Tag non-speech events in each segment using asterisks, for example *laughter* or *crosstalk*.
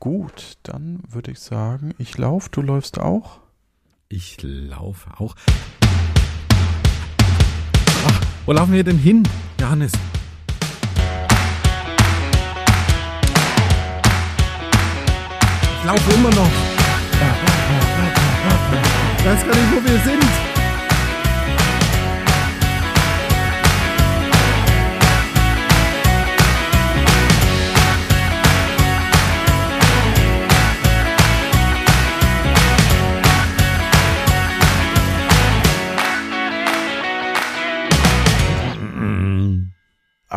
Gut, dann würde ich sagen, ich laufe, du läufst auch. Ich laufe auch. Ach, wo laufen wir denn hin, Johannes? Ich laufe immer noch. Ich weiß gar nicht, wo wir sind.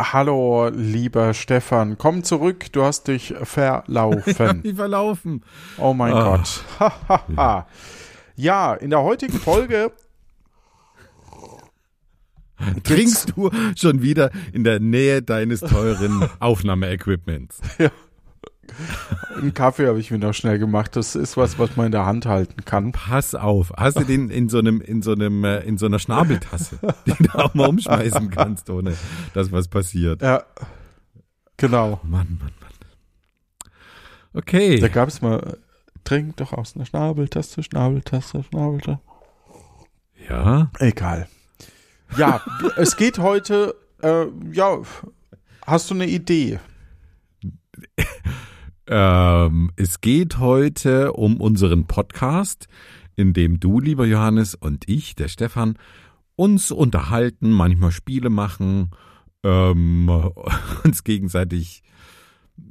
Hallo, lieber Stefan, komm zurück, du hast dich verlaufen. *laughs* Die verlaufen. Oh mein Ah. Gott. *laughs* Ha. ja, in der heutigen Folge Trinkst du schon wieder in der Nähe deines teuren *laughs* Aufnahmeequipments? Einen Kaffee habe ich mir noch schnell gemacht. Das ist was, was man in der Hand halten kann. Pass auf. Hast du den in so einem, in so einem, äh, in so einer Schnabeltasse, *laughs* die du auch mal umschmeißen kannst, ohne dass was passiert? Ja, genau. Mann, Mann, Mann. Okay. Da gab es mal, trink doch aus einer Schnabeltaste, Schnabeltaste, Schnabeltaste. Ja. Egal. Ja, *laughs* es geht heute, äh, ja, hast du eine Idee? *laughs* Ähm, es geht heute um unseren Podcast, in dem du, lieber Johannes, und ich, der Stefan, uns unterhalten, manchmal Spiele machen, ähm, *laughs* uns gegenseitig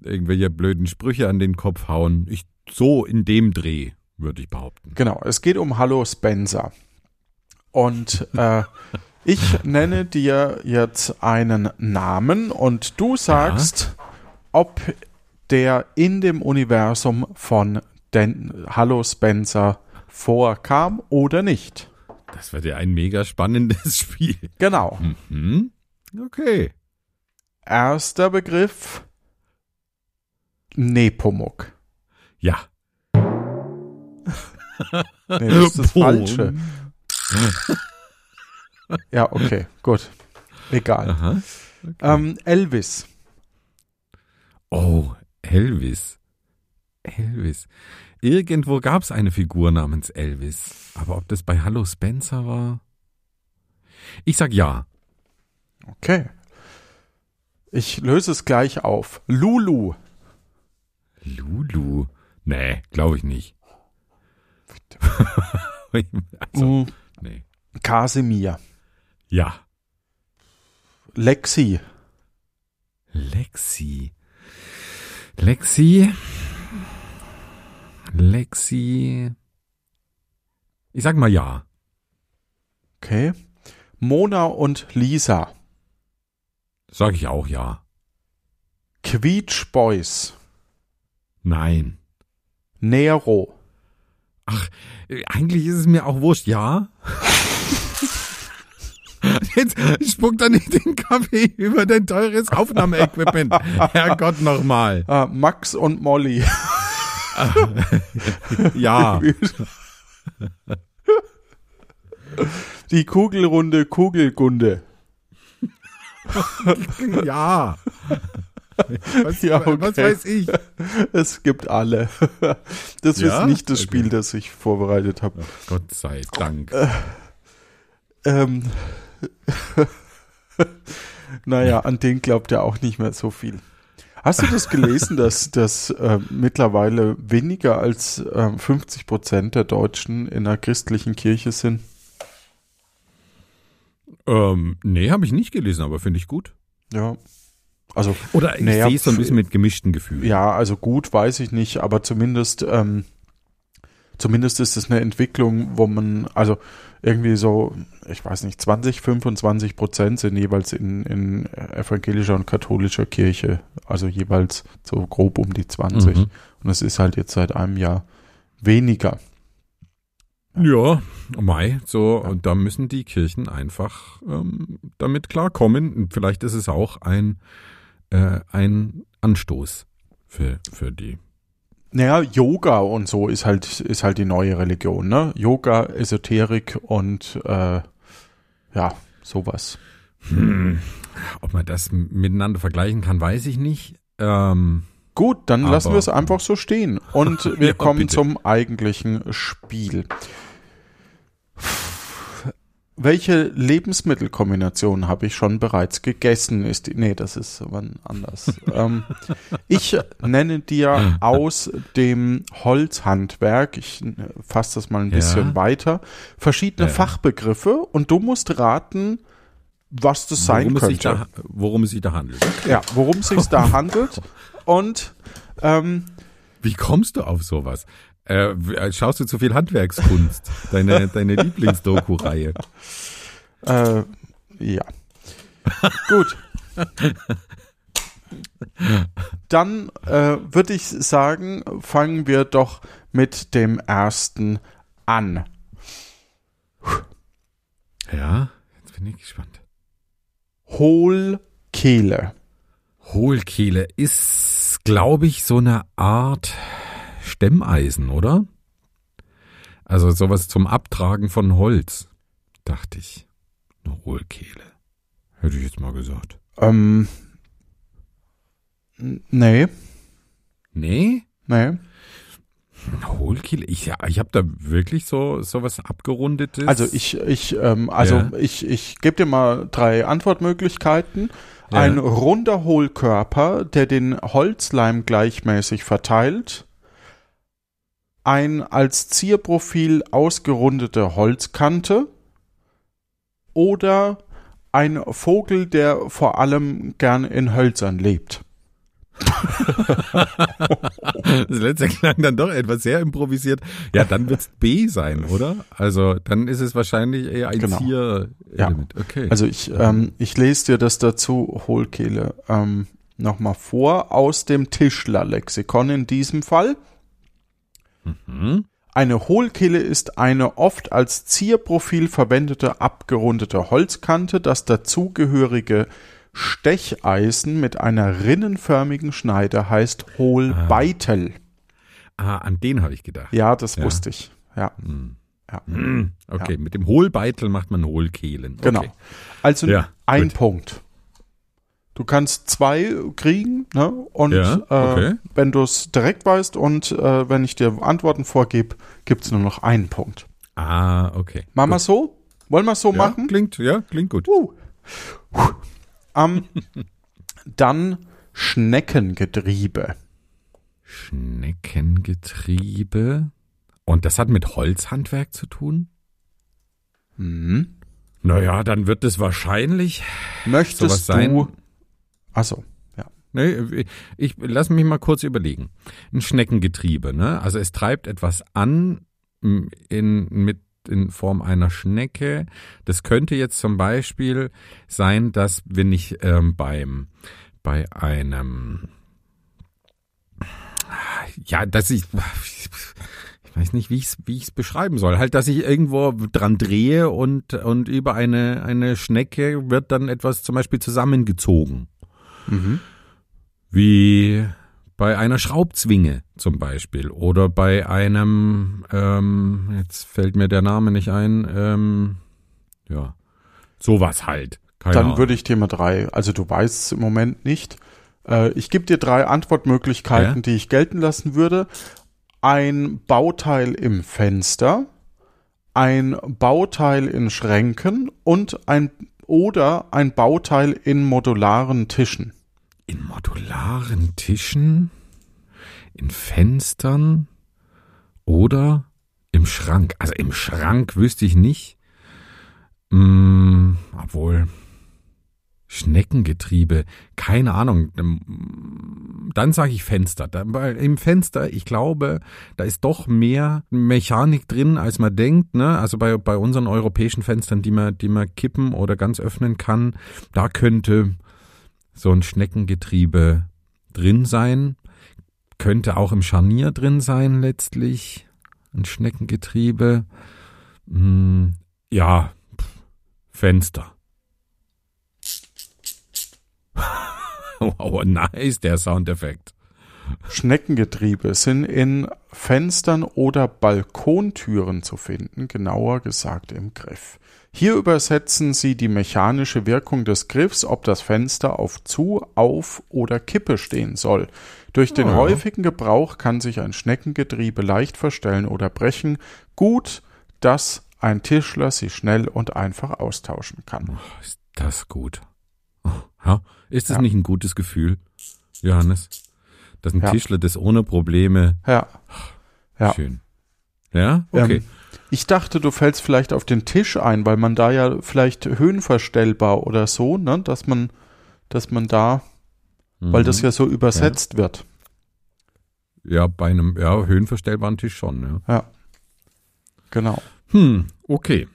irgendwelche blöden Sprüche an den Kopf hauen. Ich, so in dem Dreh, würde ich behaupten. Genau, es geht um Hallo Spencer. Und äh, *laughs* ich nenne dir jetzt einen Namen und du sagst, ob der in dem Universum von Den Hallo Spencer vorkam oder nicht. Das wird ja ein mega spannendes *laughs* Spiel. Genau. Hm? Okay. Erster Begriff Nepomuk. Ja. Nee, das ist das Boom. Falsche. *laughs* Ja, okay, gut. Egal. Aha. Ähm, Elvis. Oh, Elvis. Elvis. Irgendwo gab es eine Figur namens Elvis. Aber ob das bei Hallo Spencer war? Ich sag ja. Okay. Ich löse es gleich auf. Lulu. Lulu. Nee, glaube ich nicht. *laughs* also, Mm, nee. Kasimir. Ja. Lexi. Lexi. Lexi. Lexi. Ich sag mal ja. Okay. Mona und Lisa. Sag ich auch ja. Quietsch Boys. Nein. Nero. Ach, äh, eigentlich ist es mir auch wurscht, ja. *laughs* *laughs* Jetzt spuckt er nicht den Kaffee über dein teures Aufnahmeequipment. *laughs* Herrgott nochmal. Äh, Max und Molly. *laughs* Ja. Die kugelrunde Kugelgunde. Ja. Was, Ja, okay. was weiß ich? Es gibt alle. Das Ja? ist nicht das Okay. Spiel, das ich vorbereitet habe. Gott sei Dank. Ähm, *laughs* naja, an den glaubt er auch nicht mehr so viel. Hast du das gelesen, dass, *laughs* dass äh, mittlerweile weniger als äh, 50 Prozent der Deutschen in einer christlichen Kirche sind? Ähm, nee, habe ich nicht gelesen, aber finde ich gut. Ja. Also, Oder ich Naja, sehe es so ein bisschen mit gemischten Gefühlen. ja, also gut, weiß ich nicht, aber zumindest, ähm, zumindest ist es eine Entwicklung, wo man, also irgendwie so, ich weiß nicht, 20, 25 Prozent sind jeweils in, in evangelischer und katholischer Kirche, also jeweils so grob um die 20. Mhm. Und es ist halt jetzt seit einem Jahr weniger. Ja, Mai, so, und da müssen die Kirchen einfach ähm, damit klarkommen. Und vielleicht ist es auch ein, äh, ein Anstoß für, für die. Naja, Yoga und so ist halt, ist halt die neue Religion, ne? Yoga, Esoterik und äh, ja, sowas. Hm, ob man das miteinander vergleichen kann, weiß ich nicht. Ähm, Gut, dann Aber- lassen wir es einfach so stehen. Und *laughs* wir Ja, kommen bitte. zum eigentlichen Spiel. Welche Lebensmittelkombination habe ich schon bereits gegessen? Ist die, nee, das ist wann anders. *laughs* ähm, ich nenne dir aus dem Holzhandwerk, ich äh, fasse das mal ein Ja. bisschen weiter, verschiedene Ja. Fachbegriffe und du musst raten, was das sein worum, es sich könnte. da, worum es sich da handelt. Ja, worum es sich da handelt. Und ähm, Wie kommst du auf sowas? Äh, schaust du zu viel Handwerkskunst? Deine, deine *laughs* Lieblingsdoku-Reihe. äh, ja. Gut. Dann äh, würde ich sagen, fangen wir doch mit dem ersten an. Ja, jetzt bin ich gespannt. Hohlkehle. Hohlkehle ist, glaube ich, so eine Art Stemmeisen, oder? Also sowas zum Abtragen von Holz, dachte ich. Eine Hohlkehle. Hätte ich jetzt mal gesagt. Ähm, nee, Nee? nee. Eine Hohlkehle? Ich, ja, ich habe da wirklich so sowas abgerundetes. Also ich, ich, ähm, also Ja. ich, ich gebe dir mal drei Antwortmöglichkeiten. Ja. Ein runder Hohlkörper, der den Holzleim gleichmäßig verteilt. Ein als Zierprofil ausgerundete Holzkante. Oder ein Vogel, der vor allem gern in Hölzern lebt. Das letzte klang dann doch etwas sehr improvisiert. Ja, dann wird's B sein, oder? Also dann ist es wahrscheinlich eher ein Genau. Zier-Element. Okay. Also ich, ähm, ich lese dir das dazu, Hohlkehle, ähm, nochmal vor, aus dem Tischlerlexikon in diesem Fall. Hm? Eine Hohlkehle ist eine oft als Zierprofil verwendete abgerundete Holzkante, das dazugehörige Stecheisen mit einer rinnenförmigen Schneide heißt Hohlbeitel. Ah, an den habe ich gedacht. Ja, das Ja. wusste ich. Ja, Hm. ja. Hm, Okay, mit dem Hohlbeitel macht man Hohlkehlen. Okay. genau. Also Ja, ein gut. Punkt. Du kannst zwei kriegen, ne? Und Ja, okay. äh, wenn du es direkt weißt und äh, wenn ich dir Antworten vorgebe, gibt es nur noch einen Punkt. Ah, okay. Machen wir so? Wollen wir so ja, machen? Klingt, ja, klingt gut. Uh. Ähm, *laughs* dann Schneckengetriebe. Schneckengetriebe. Und das hat mit Holzhandwerk zu tun? Mhm. Naja, dann wird es wahrscheinlich Möchtest sein. du. Achso, ja. Nee, ich lass mich mal kurz überlegen. Ein Schneckengetriebe, ne? Also es treibt etwas an in, mit in Form einer Schnecke. Das könnte jetzt zum Beispiel sein, dass wenn ich ähm, beim bei einem ja, dass ich ich weiß nicht, wie ich es wie ich's beschreiben soll. Halt, dass ich irgendwo dran drehe und und über eine eine Schnecke wird dann etwas zum Beispiel zusammengezogen Mhm. wie bei einer Schraubzwinge zum Beispiel oder bei einem, ähm, jetzt fällt mir der Name nicht ein, ähm, ja, sowas halt. Keine Dann Ahnung. würde ich dir mal drei, also du weißt es im Moment nicht. Äh, ich gebe dir drei Antwortmöglichkeiten, Ja. die ich gelten lassen würde. Ein Bauteil im Fenster, ein Bauteil in Schränken und ein oder ein Bauteil in modularen Tischen. in modularen Tischen, in Fenstern oder im Schrank. Also im Schrank wüsste ich nicht. Mm, obwohl Schneckengetriebe, keine Ahnung. Ähm, Dann sage ich Fenster. Weil im Fenster, ich glaube, da ist doch mehr Mechanik drin, als man denkt. Ne? Also bei, bei unseren europäischen Fenstern, die man, die man kippen oder ganz öffnen kann, da könnte so ein Schneckengetriebe drin sein. Könnte auch im Scharnier drin sein letztlich. Ein Schneckengetriebe. Hm, ja, Fenster. *laughs* wow, nice, der Soundeffekt. Schneckengetriebe sind in Fenstern oder Balkontüren zu finden, genauer gesagt im Griff. Hier übersetzen sie die mechanische Wirkung des Griffs, ob das Fenster auf Zu-, Auf- oder Kippe stehen soll. Durch den Oh häufigen Gebrauch kann sich ein Schneckengetriebe leicht verstellen oder brechen. Gut, dass ein Tischler sie schnell und einfach austauschen kann. Oh, ist das gut. Oh, ja. Ist das Ja. nicht ein gutes Gefühl, Johannes? Dass ein Ja. Tischler das ohne Probleme. Ja. Ja. Schön. Ja? Okay. Ähm, ich dachte, du fällst vielleicht auf den Tisch ein, weil man da ja vielleicht höhenverstellbar oder so, ne, dass man, dass man da, weil das Mhm. ja so übersetzt wird. Ja, bei einem ja, höhenverstellbaren Tisch schon, ja. Ja. Genau. Hm, okay.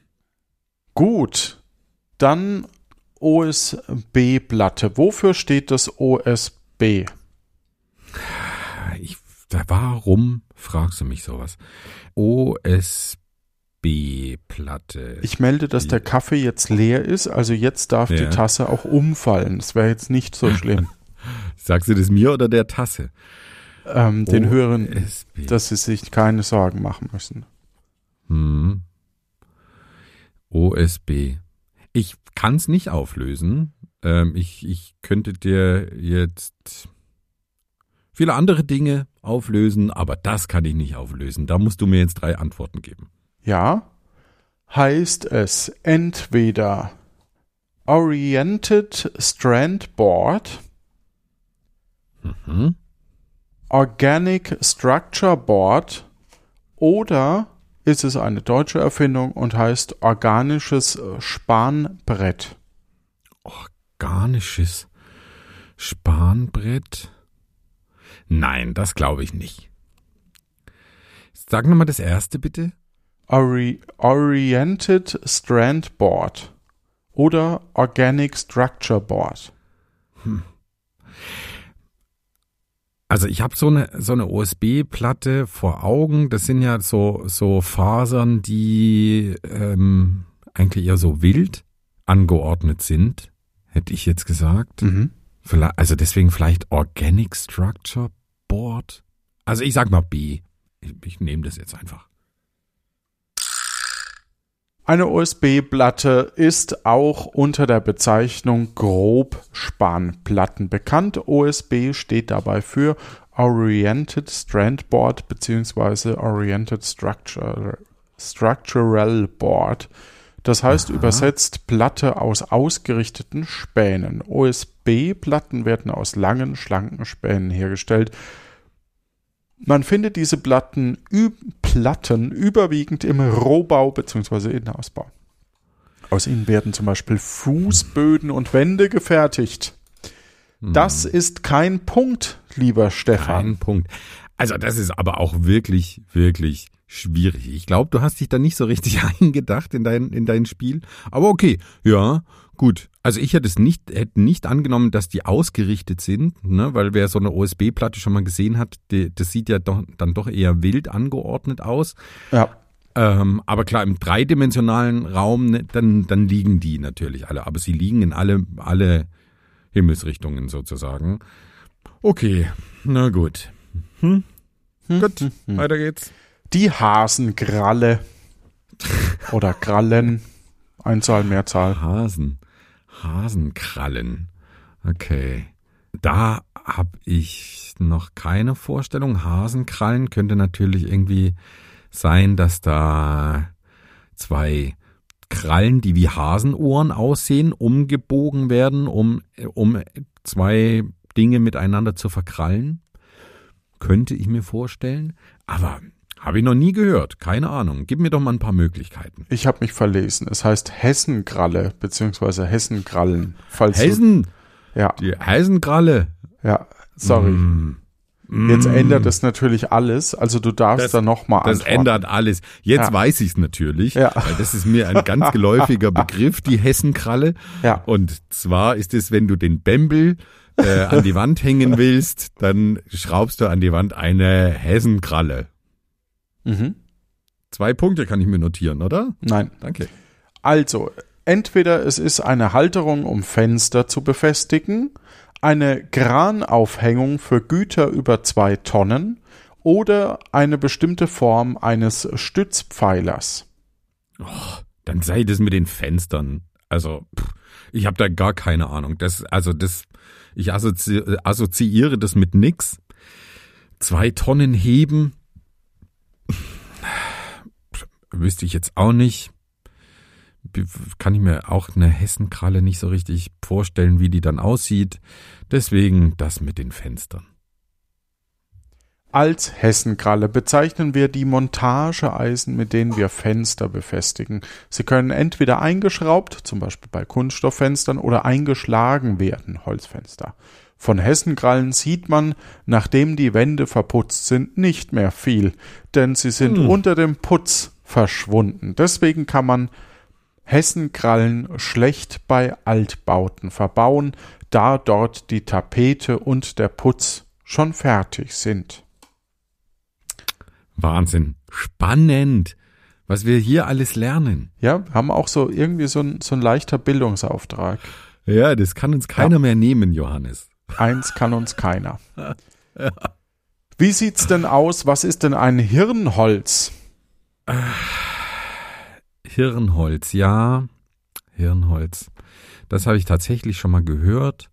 Gut. Dann OSB-Platte. Wofür steht das OSB? Ich, warum fragst du mich sowas? OSB-Platte. Ich melde, dass der Kaffee jetzt leer ist, also jetzt darf Ja. die Tasse auch umfallen. Das wäre jetzt nicht so schlimm. *laughs* Sagst du das mir oder der Tasse? ähm, den Hörern, dass sie sich keine Sorgen machen müssen. Hm. OSB. Ich kann es nicht auflösen. Ähm, ich, ich könnte dir jetzt viele andere Dinge auflösen, aber das kann ich nicht auflösen. Da musst du mir jetzt drei Antworten geben. Ja, heißt es entweder Oriented Strand Board, Hm? Organic Structure Board oder ist es eine deutsche Erfindung und heißt organisches Spanbrett? Organisches Spanbrett? Nein, das glaube ich nicht. Sag nochmal das erste bitte. Ori Oriented Strand Board oder Organic Structure Board? Also ich habe so eine so eine USB-Platte vor Augen. Das sind ja so so Fasern, die ähm, eigentlich eher so wild angeordnet sind, hätte ich jetzt gesagt. Mhm. Also deswegen vielleicht Organic Structure Board. Also ich sag mal B. Ich, ich nehme das jetzt einfach. Eine USB-Platte ist auch unter der Bezeichnung Grobspanplatten bekannt. OSB steht dabei für Oriented Strand Board bzw. Oriented Structure, Structural Board. Das heißt Aha. übersetzt Platte aus ausgerichteten Spänen. OSB-Platten werden aus langen, schlanken Spänen hergestellt. Man findet diese Platten, Platten überwiegend im Rohbau bzw. Innenausbau. Aus ihnen werden zum Beispiel Fußböden und Wände gefertigt. Das ist kein Punkt, lieber Stefan. Ein Punkt. Also das ist aber auch wirklich, wirklich schwierig. Ich glaube, du hast dich da nicht so richtig *laughs* eingedacht in dein, in dein Spiel. Aber okay, ja, gut. Also ich hätte es nicht, hätte nicht angenommen, dass die ausgerichtet sind, ne? weil wer so eine OSB-Platte schon mal gesehen hat, die, das sieht ja doch, dann doch eher wild angeordnet aus. Ja, Ähm, aber klar, im dreidimensionalen Raum, ne, dann, dann liegen die natürlich alle. Aber sie liegen in alle, alle Himmelsrichtungen sozusagen. Okay, na gut. Hm? Gut, weiter geht's. die Hasengralle. *laughs* Oder Grallen. Einzahl, Mehrzahl. Hasen. Hasenkrallen. Okay. Da habe ich noch keine Vorstellung. Hasenkrallen könnte natürlich irgendwie sein, dass da zwei Krallen, die wie Hasenohren aussehen, umgebogen werden, um, um zwei Dinge miteinander zu verkrallen. Könnte ich mir vorstellen. Aber habe ich noch nie gehört. Keine Ahnung. Gib mir doch mal ein paar Möglichkeiten. Ich habe mich verlesen. Es heißt Hessengralle bzw. Hessengrallen. Falls Heisen, Du, ja, die Heisenkralle. ja, sorry. Mm. Jetzt Mm. ändert es natürlich alles. Also du darfst Das- da nochmal Das antworten. ändert alles. Jetzt Ja. weiß ich es natürlich, Ja. weil das ist mir ein ganz geläufiger *laughs* Begriff, die Hessenkralle. Ja. Und zwar ist es, wenn du den Bembel äh, an die Wand hängen willst, dann schraubst du an die Wand eine Hessenkralle. Mhm. Zwei Punkte kann ich mir notieren, oder? Nein. Danke. Also, entweder es ist eine Halterung, um Fenster zu befestigen, eine Kranaufhängung für Güter über zwei Tonnen oder eine bestimmte Form eines Stützpfeilers. Dann sei das mit den Fenstern. Also, pff, ich habe da gar keine Ahnung. Das, also das, ich assozi assoziiere das mit nix. Zwei Tonnen heben. Wüsste ich jetzt auch nicht. Kann ich mir auch eine Hessenkralle nicht so richtig vorstellen, wie die dann aussieht. Deswegen das mit den Fenstern. Als Hessenkralle bezeichnen wir die Montageeisen, mit denen wir Fenster befestigen. Sie können entweder eingeschraubt, zum Beispiel bei Kunststofffenstern, oder eingeschlagen werden, Holzfenster. Von Hessenkrallen sieht man, nachdem die Wände verputzt sind, nicht mehr viel, denn sie sind hm. unter dem Putz verschwunden. Deswegen kann man Hessenkrallen schlecht bei Altbauten verbauen, da dort die Tapete und der Putz schon fertig sind. Wahnsinn. Spannend, was wir hier alles lernen. Ja, haben auch so irgendwie so ein, so ein leichter Bildungsauftrag. Ja, das kann uns keiner ja. mehr nehmen, Johannes. Eins kann uns keiner. *laughs* ja. Wie sieht's denn aus? Was ist denn ein Hirnholz? Hirnholz, ja. Hirnholz. Das habe ich tatsächlich schon mal gehört.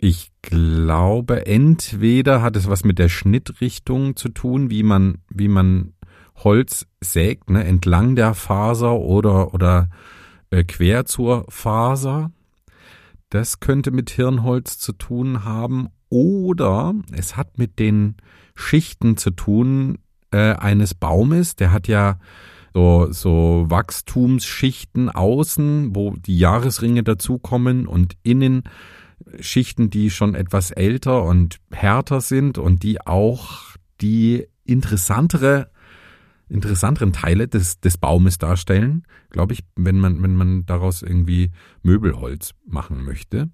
Ich glaube, entweder hat es was mit der Schnittrichtung zu tun, wie man, wie man Holz sägt, ne, entlang der Faser oder, oder äh, quer zur Faser. Das könnte mit Hirnholz zu tun haben. Oder es hat mit den Schichten zu tun äh, eines Baumes. Der hat ja so, so Wachstumsschichten außen, wo die Jahresringe dazukommen und innen Schichten, die schon etwas älter und härter sind und die auch die interessantere interessanteren Teile des, des Baumes darstellen, glaube ich, wenn man, wenn man daraus irgendwie Möbelholz machen möchte.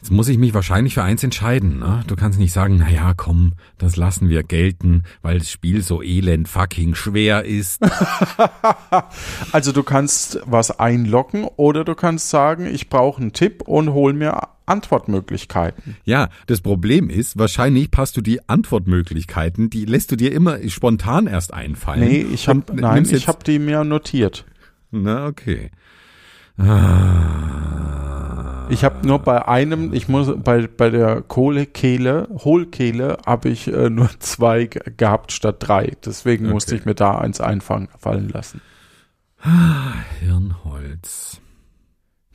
Jetzt muss ich mich wahrscheinlich für eins entscheiden. Ne? Du kannst nicht sagen, na ja, komm, das lassen wir gelten, weil das Spiel so elend fucking schwer ist. *laughs* also du kannst was einlocken oder du kannst sagen, ich brauche einen Tipp und hol mir Antwortmöglichkeiten. Ja, das Problem ist, wahrscheinlich passt du die Antwortmöglichkeiten, die lässt du dir immer spontan erst einfallen. Nee, ich hab, nein, ich habe die mir notiert. Na, okay. Ah. Ich habe nur bei einem, ich muss bei, bei der Kohlekehle, Hohlkehle, habe ich äh, nur *laughs* zwei gehabt statt drei. Deswegen okay. musste ich mir da eins einfallen fallen lassen. Hirnholz.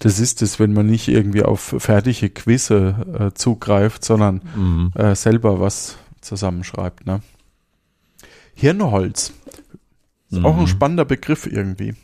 Das ist es, wenn man nicht irgendwie auf fertige Quizze äh, zugreift, sondern mhm. äh, selber was zusammenschreibt. Ne? Hirnholz. Ist mhm. auch ein mhm. spannender Begriff irgendwie.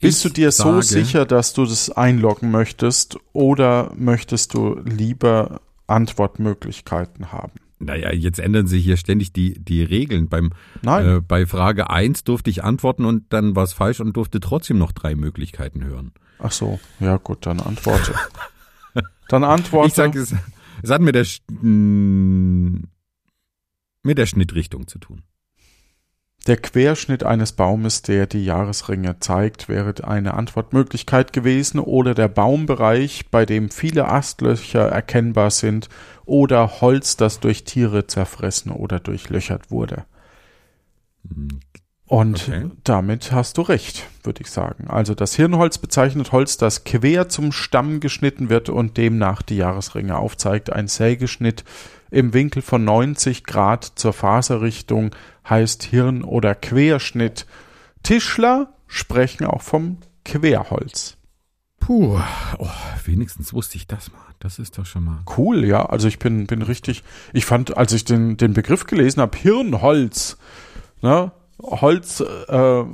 Bist du dir so sicher, dass du das einloggen möchtest oder möchtest du lieber Antwortmöglichkeiten haben? Naja, jetzt ändern sich hier ständig die, die Regeln. Beim, Nein. Äh, bei Frage 1 durfte ich antworten und dann war es falsch und durfte trotzdem noch drei Möglichkeiten hören. Ach so, ja gut, dann antworte. dann antworte. Ich sag, es, es hat mit der, mit der Schnittrichtung zu tun. Der Querschnitt eines Baumes, der die Jahresringe zeigt, wäre eine Antwortmöglichkeit gewesen oder der Baumbereich, bei dem viele Astlöcher erkennbar sind oder Holz, das durch Tiere zerfressen oder durchlöchert wurde. Und okay. damit hast du recht, würde ich sagen. Also das Hirnholz bezeichnet Holz, das quer zum Stamm geschnitten wird und demnach die Jahresringe aufzeigt. Ein Sägeschnitt im Winkel von 90 Grad zur Faserrichtung heißt Hirn- oder Querschnitt. Tischler sprechen auch vom Querholz. Puh, oh, wenigstens wusste ich das mal. Das ist doch schon mal. Cool, ja. Also ich bin, bin richtig. Ich fand, als ich den, den Begriff gelesen habe, Hirnholz, ne? Holz äh,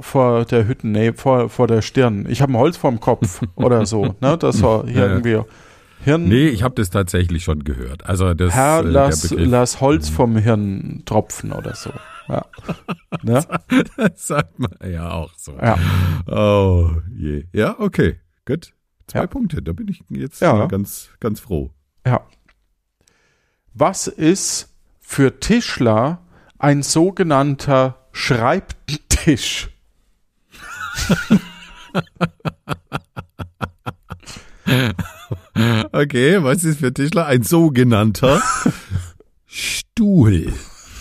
vor der Hütten, nee, vor, vor der Stirn. Ich habe ein Holz vorm Kopf *laughs* oder so, ne? Das war hier ja, irgendwie Hirn. Nee, ich habe das tatsächlich schon gehört. Also das, Herr, äh, lass, lass Holz mhm. vom Hirn tropfen oder so. Ja. *laughs* ne? Das sagt man ja auch so. Ja. Oh je. Ja, okay. Gut. Zwei ja. Punkte. Da bin ich jetzt ja. ganz, ganz froh. Ja. Was ist für Tischler ein sogenannter Schreibtisch? *laughs* *laughs* Okay, was ist für Tischler? Ein sogenannter Stuhl.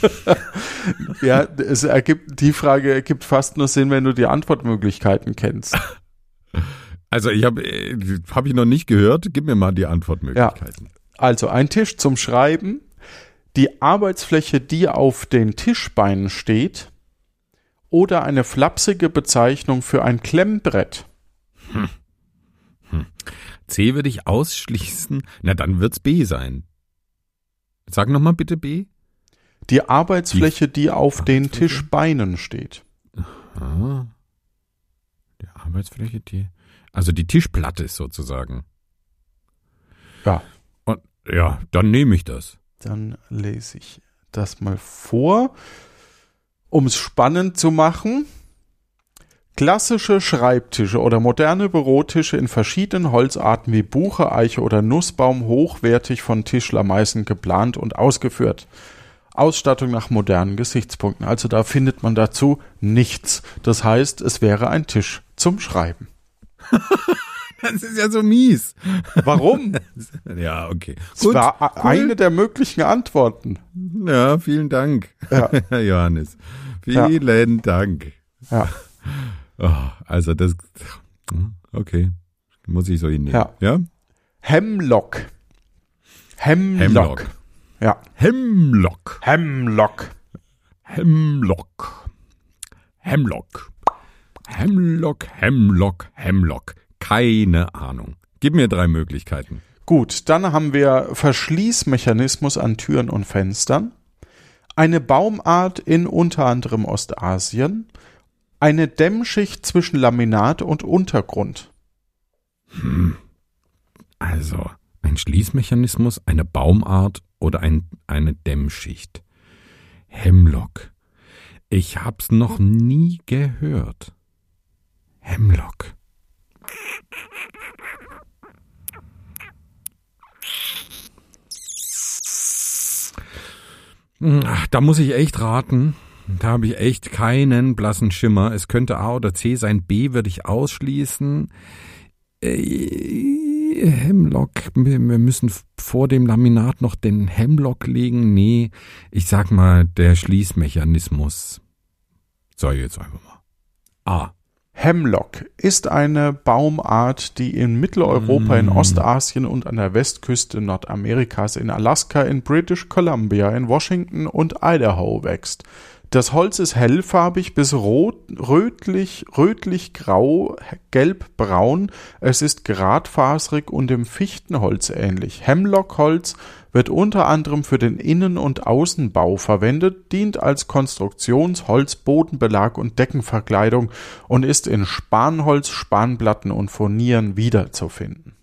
*laughs* ja, es ergibt, die Frage ergibt fast nur Sinn, wenn du die Antwortmöglichkeiten kennst. *laughs* Also ich habe äh, hab ich noch nicht gehört. Gib mir mal die Antwortmöglichkeiten. Ja. Also ein Tisch zum Schreiben, die Arbeitsfläche, die auf den Tischbeinen steht, oder eine flapsige Bezeichnung für ein Klemmbrett. C würde ich ausschließen. Na, dann wird's B sein. Sag nochmal bitte B. Die Arbeitsfläche, die auf den Tischbeinen steht. Ah. Die Arbeitsfläche, die. Also die Tischplatte sozusagen. Ja. Und ja, dann nehme ich das. Dann lese ich das mal vor. Um es spannend zu machen, klassische Schreibtische oder moderne Bürotische in verschiedenen Holzarten wie Buche, Eiche oder Nussbaum hochwertig von Tischler Meißen geplant und ausgeführt. Ausstattung nach modernen Gesichtspunkten. Also da findet man dazu nichts. Das heißt, es wäre ein Tisch zum Schreiben. *laughs* Das ist ja so mies. Warum? *laughs* Ja, okay. Das war a- eine der möglichen Antworten. Ja, vielen Dank, Ja. Herr *laughs* Johannes. Vielen Dank. Ja. Oh, also das, okay, muss ich so hinnehmen. Ja. ja? Hemlock. Hemlock. Hemlock. Ja. Hemlock. Hemlock. Hemlock. Hemlock. Hemlock, Hemlock, Hemlock. Keine Ahnung. Gib mir drei Möglichkeiten. Gut, dann haben wir Verschließmechanismus an Türen und Fenstern, eine Baumart in unter anderem Ostasien, eine Dämmschicht zwischen Laminat und Untergrund. Also, ein Schließmechanismus, eine Baumart oder ein, eine Dämmschicht. Hemlock. Ich hab's noch nie gehört. Hemlock. Ach, Da muss ich echt raten. Da habe ich echt keinen blassen Schimmer. Es könnte A oder C sein. B würde ich ausschließen. Äh, Hemlock. Wir, müssen vor dem Laminat noch den Hemlock legen. Nee, ich sag mal der Schließmechanismus. So, jetzt einfach mal. A. Hemlock ist eine Baumart, die in Mitteleuropa, in Ostasien und an der Westküste Nordamerikas, in Alaska, in British Columbia, in Washington und Idaho wächst. Das Holz ist hellfarbig bis rot, rötlich, rötlich-grau, gelb-braun. Es ist geradfaserig und dem Fichtenholz ähnlich. Hemlockholz wird unter anderem für den Innen- und Außenbau verwendet, dient als Konstruktionsholz, Bodenbelag und Deckenverkleidung und ist in Spanholz, Spanplatten und Furnieren wiederzufinden.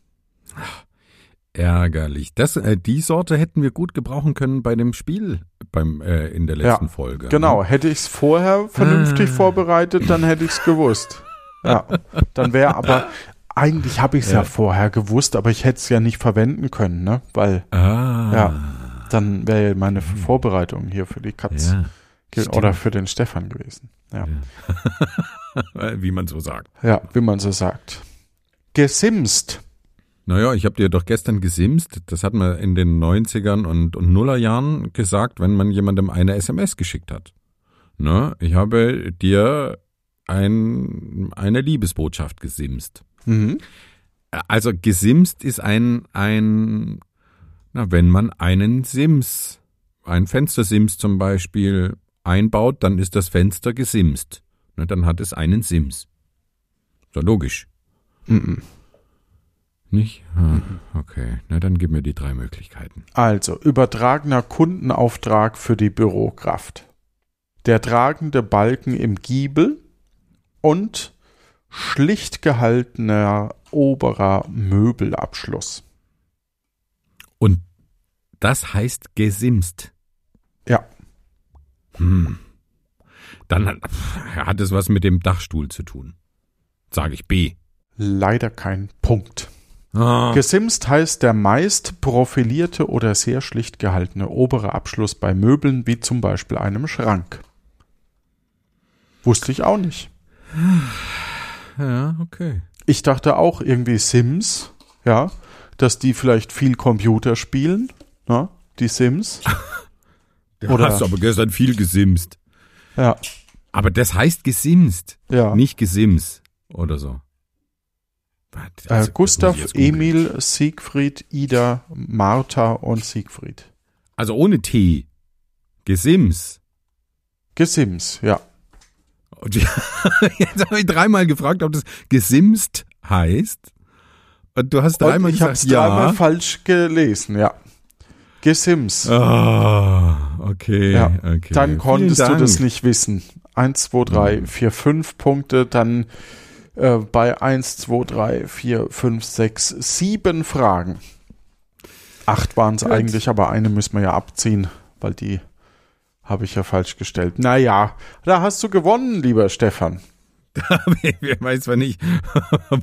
Ärgerlich. Das, äh, die Sorte hätten wir gut gebrauchen können bei dem Spiel beim, äh, in der letzten Ja, Folge. Genau, Ne? hätte ich es vorher vernünftig Ah. vorbereitet, dann hätte ich es gewusst. Ja, dann wäre aber, eigentlich habe ich es ja. Ja. vorher gewusst, aber ich hätte es ja nicht verwenden können, ne? Weil Ah. Ja. dann wäre ja meine Vorbereitung hier für die Katz Ja. oder für den Stefan gewesen. Ja. *laughs* Wie man so sagt. ja, wie man so sagt. Gesimst. Naja, ich habe dir doch gestern gesimst. Das hat man in den 90ern und, und Nullerjahren gesagt, wenn man jemandem eine SMS geschickt hat. Ne? Ich habe dir ein, eine Liebesbotschaft gesimst. Mhm. Also gesimst ist ein, ein, na, wenn man einen Sims, ein Fenstersims zum Beispiel einbaut, dann ist das Fenster gesimst. Ne, dann hat es einen Sims. So logisch. Mhm. Nicht? Ah, okay, na dann gib mir die drei Möglichkeiten. Also, übertragener Kundenauftrag für die Bürokraft. Der tragende Balken im Giebel und schlicht gehaltener oberer Möbelabschluss. Und das heißt gesimst. Ja, Hm. Dann hat, hat es was mit dem Dachstuhl zu tun. Sage ich B. leider kein Punkt. Ah, Gesimst heißt der meist profilierte oder sehr schlicht gehaltene obere Abschluss bei Möbeln wie zum Beispiel einem Schrank. Wusste ich auch nicht. ja, okay. Ich dachte auch irgendwie Sims, ja, dass die vielleicht viel Computer spielen, ne? Die Sims. *laughs* Du Oder- hast aber gestern viel gesimst. Ja, Aber das heißt gesimst, ja. nicht gesims oder so. Äh, Also, Gustav, ich. Emil, Siegfried, Ida, Martha und Siegfried. Also ohne T. Gesims. Gesims, ja. *laughs* Jetzt habe ich dreimal gefragt, ob das gesimst heißt. Und du hast dreimal und ich habe gesagt, es dreimal ja. falsch gelesen, ja. Gesims. Ah, okay, Ja, okay. Dann konntest du das nicht wissen. 1, 2, 3, 4, 5 Punkte, dann äh, bei 1, 2, 3, 4, 5, 6, 7 Fragen. Acht waren es eigentlich, aber eine müssen wir ja abziehen, weil die habe ich ja falsch gestellt. Naja, da hast du gewonnen, lieber Stefan. *laughs* ich weiß zwar nicht,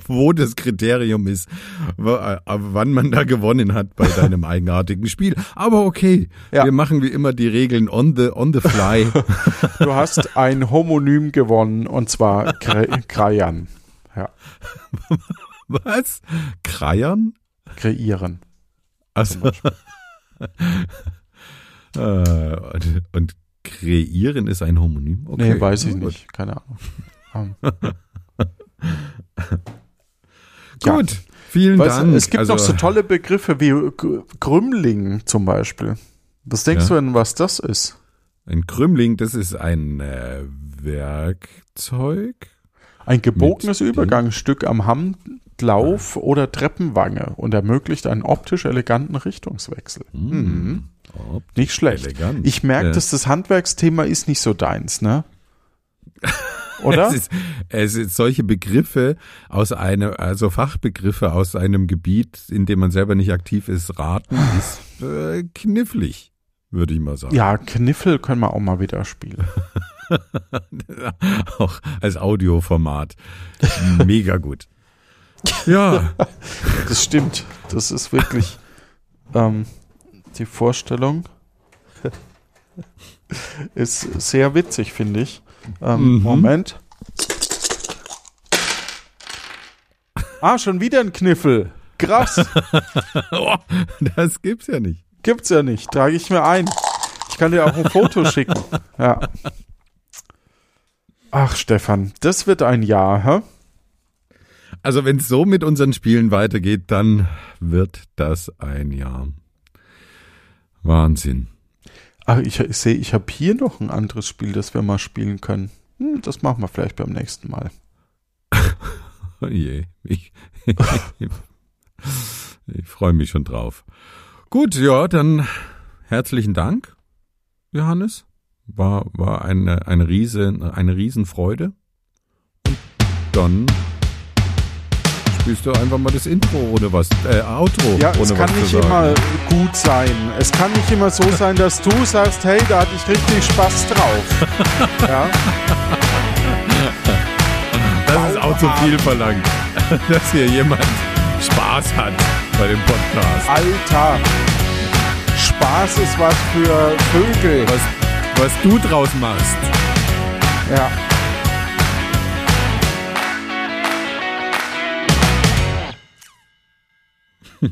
wo das Kriterium ist, äh, wann man da gewonnen hat bei *laughs* deinem eigenartigen Spiel. Aber okay, Ja. wir machen wie immer die Regeln on the, on the fly. *laughs* Du hast ein Homonym gewonnen und zwar Krajan. Ja, *laughs* Was? Kreiern? kreieren. Also, *laughs* äh, und, und kreieren ist ein Homonym? Okay, Nee, weiß ich nicht. Keine Ahnung. *laughs* Ähm. Ja. Gut, vielen Weißt Dank. es gibt also, noch so tolle Begriffe wie G- Grümling zum Beispiel. Was denkst Ja. du denn, was das ist? Ein Krümmling, das ist ein äh, Werkzeug. Ein gebogenes Übergangsstück am Handlauf oder Treppenwange und ermöglicht einen optisch eleganten Richtungswechsel. Mhm. Oh, Nicht schlecht. elegant. Ich merke, Ja. dass das Handwerksthema ist nicht so deins, ne? *laughs* Oder? Es ist, es ist solche Begriffe aus einem, also Fachbegriffe aus einem Gebiet, in dem man selber nicht aktiv ist, raten, *laughs* ist äh, knifflig, würde ich mal sagen. ja, Kniffel können wir auch mal wieder spielen. *laughs* *laughs* Auch als Audioformat. Mega gut. Ja, *laughs* Das stimmt. Das ist wirklich ähm, die Vorstellung. *laughs* Ist sehr witzig, finde ich. Ähm, Mhm. Moment. Ah, schon wieder ein Kniffel. Krass. oh, das gibt's ja nicht. Gibt's ja nicht. Trage ich mir ein. Ich kann dir auch ein Foto schicken. Ja. Ach, Stefan, das wird ein Jahr, hä? Also wenn es so mit unseren Spielen weitergeht, dann wird das ein Jahr. Wahnsinn. Ach, ich, ich sehe, ich habe hier noch ein anderes Spiel, das wir mal spielen können. Hm, das machen wir vielleicht beim nächsten Mal. *laughs* Oh je. Ich, *laughs* ich freue mich schon drauf. Gut, ja, dann herzlichen Dank, Johannes. War, war eine, eine, Riese, eine Riesenfreude. Und dann spielst du einfach mal das Intro ohne was, äh, Outro. Ja, ohne es kann nicht immer gut sein. Es kann nicht immer so sein, dass du sagst, hey, da hatte ich richtig Spaß drauf. *laughs* ja, Das ist auch zu viel verlangt, *laughs* dass hier jemand Spaß hat bei dem Podcast. Alter. Spaß ist was für Vögel. Was, was du draus machst. Ja. *laughs*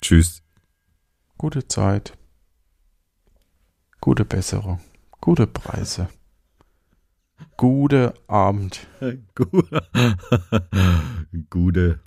Tschüss. Gute Zeit. Gute Besserung. Gute Preise. Gute Abend. Gu- *laughs* Gute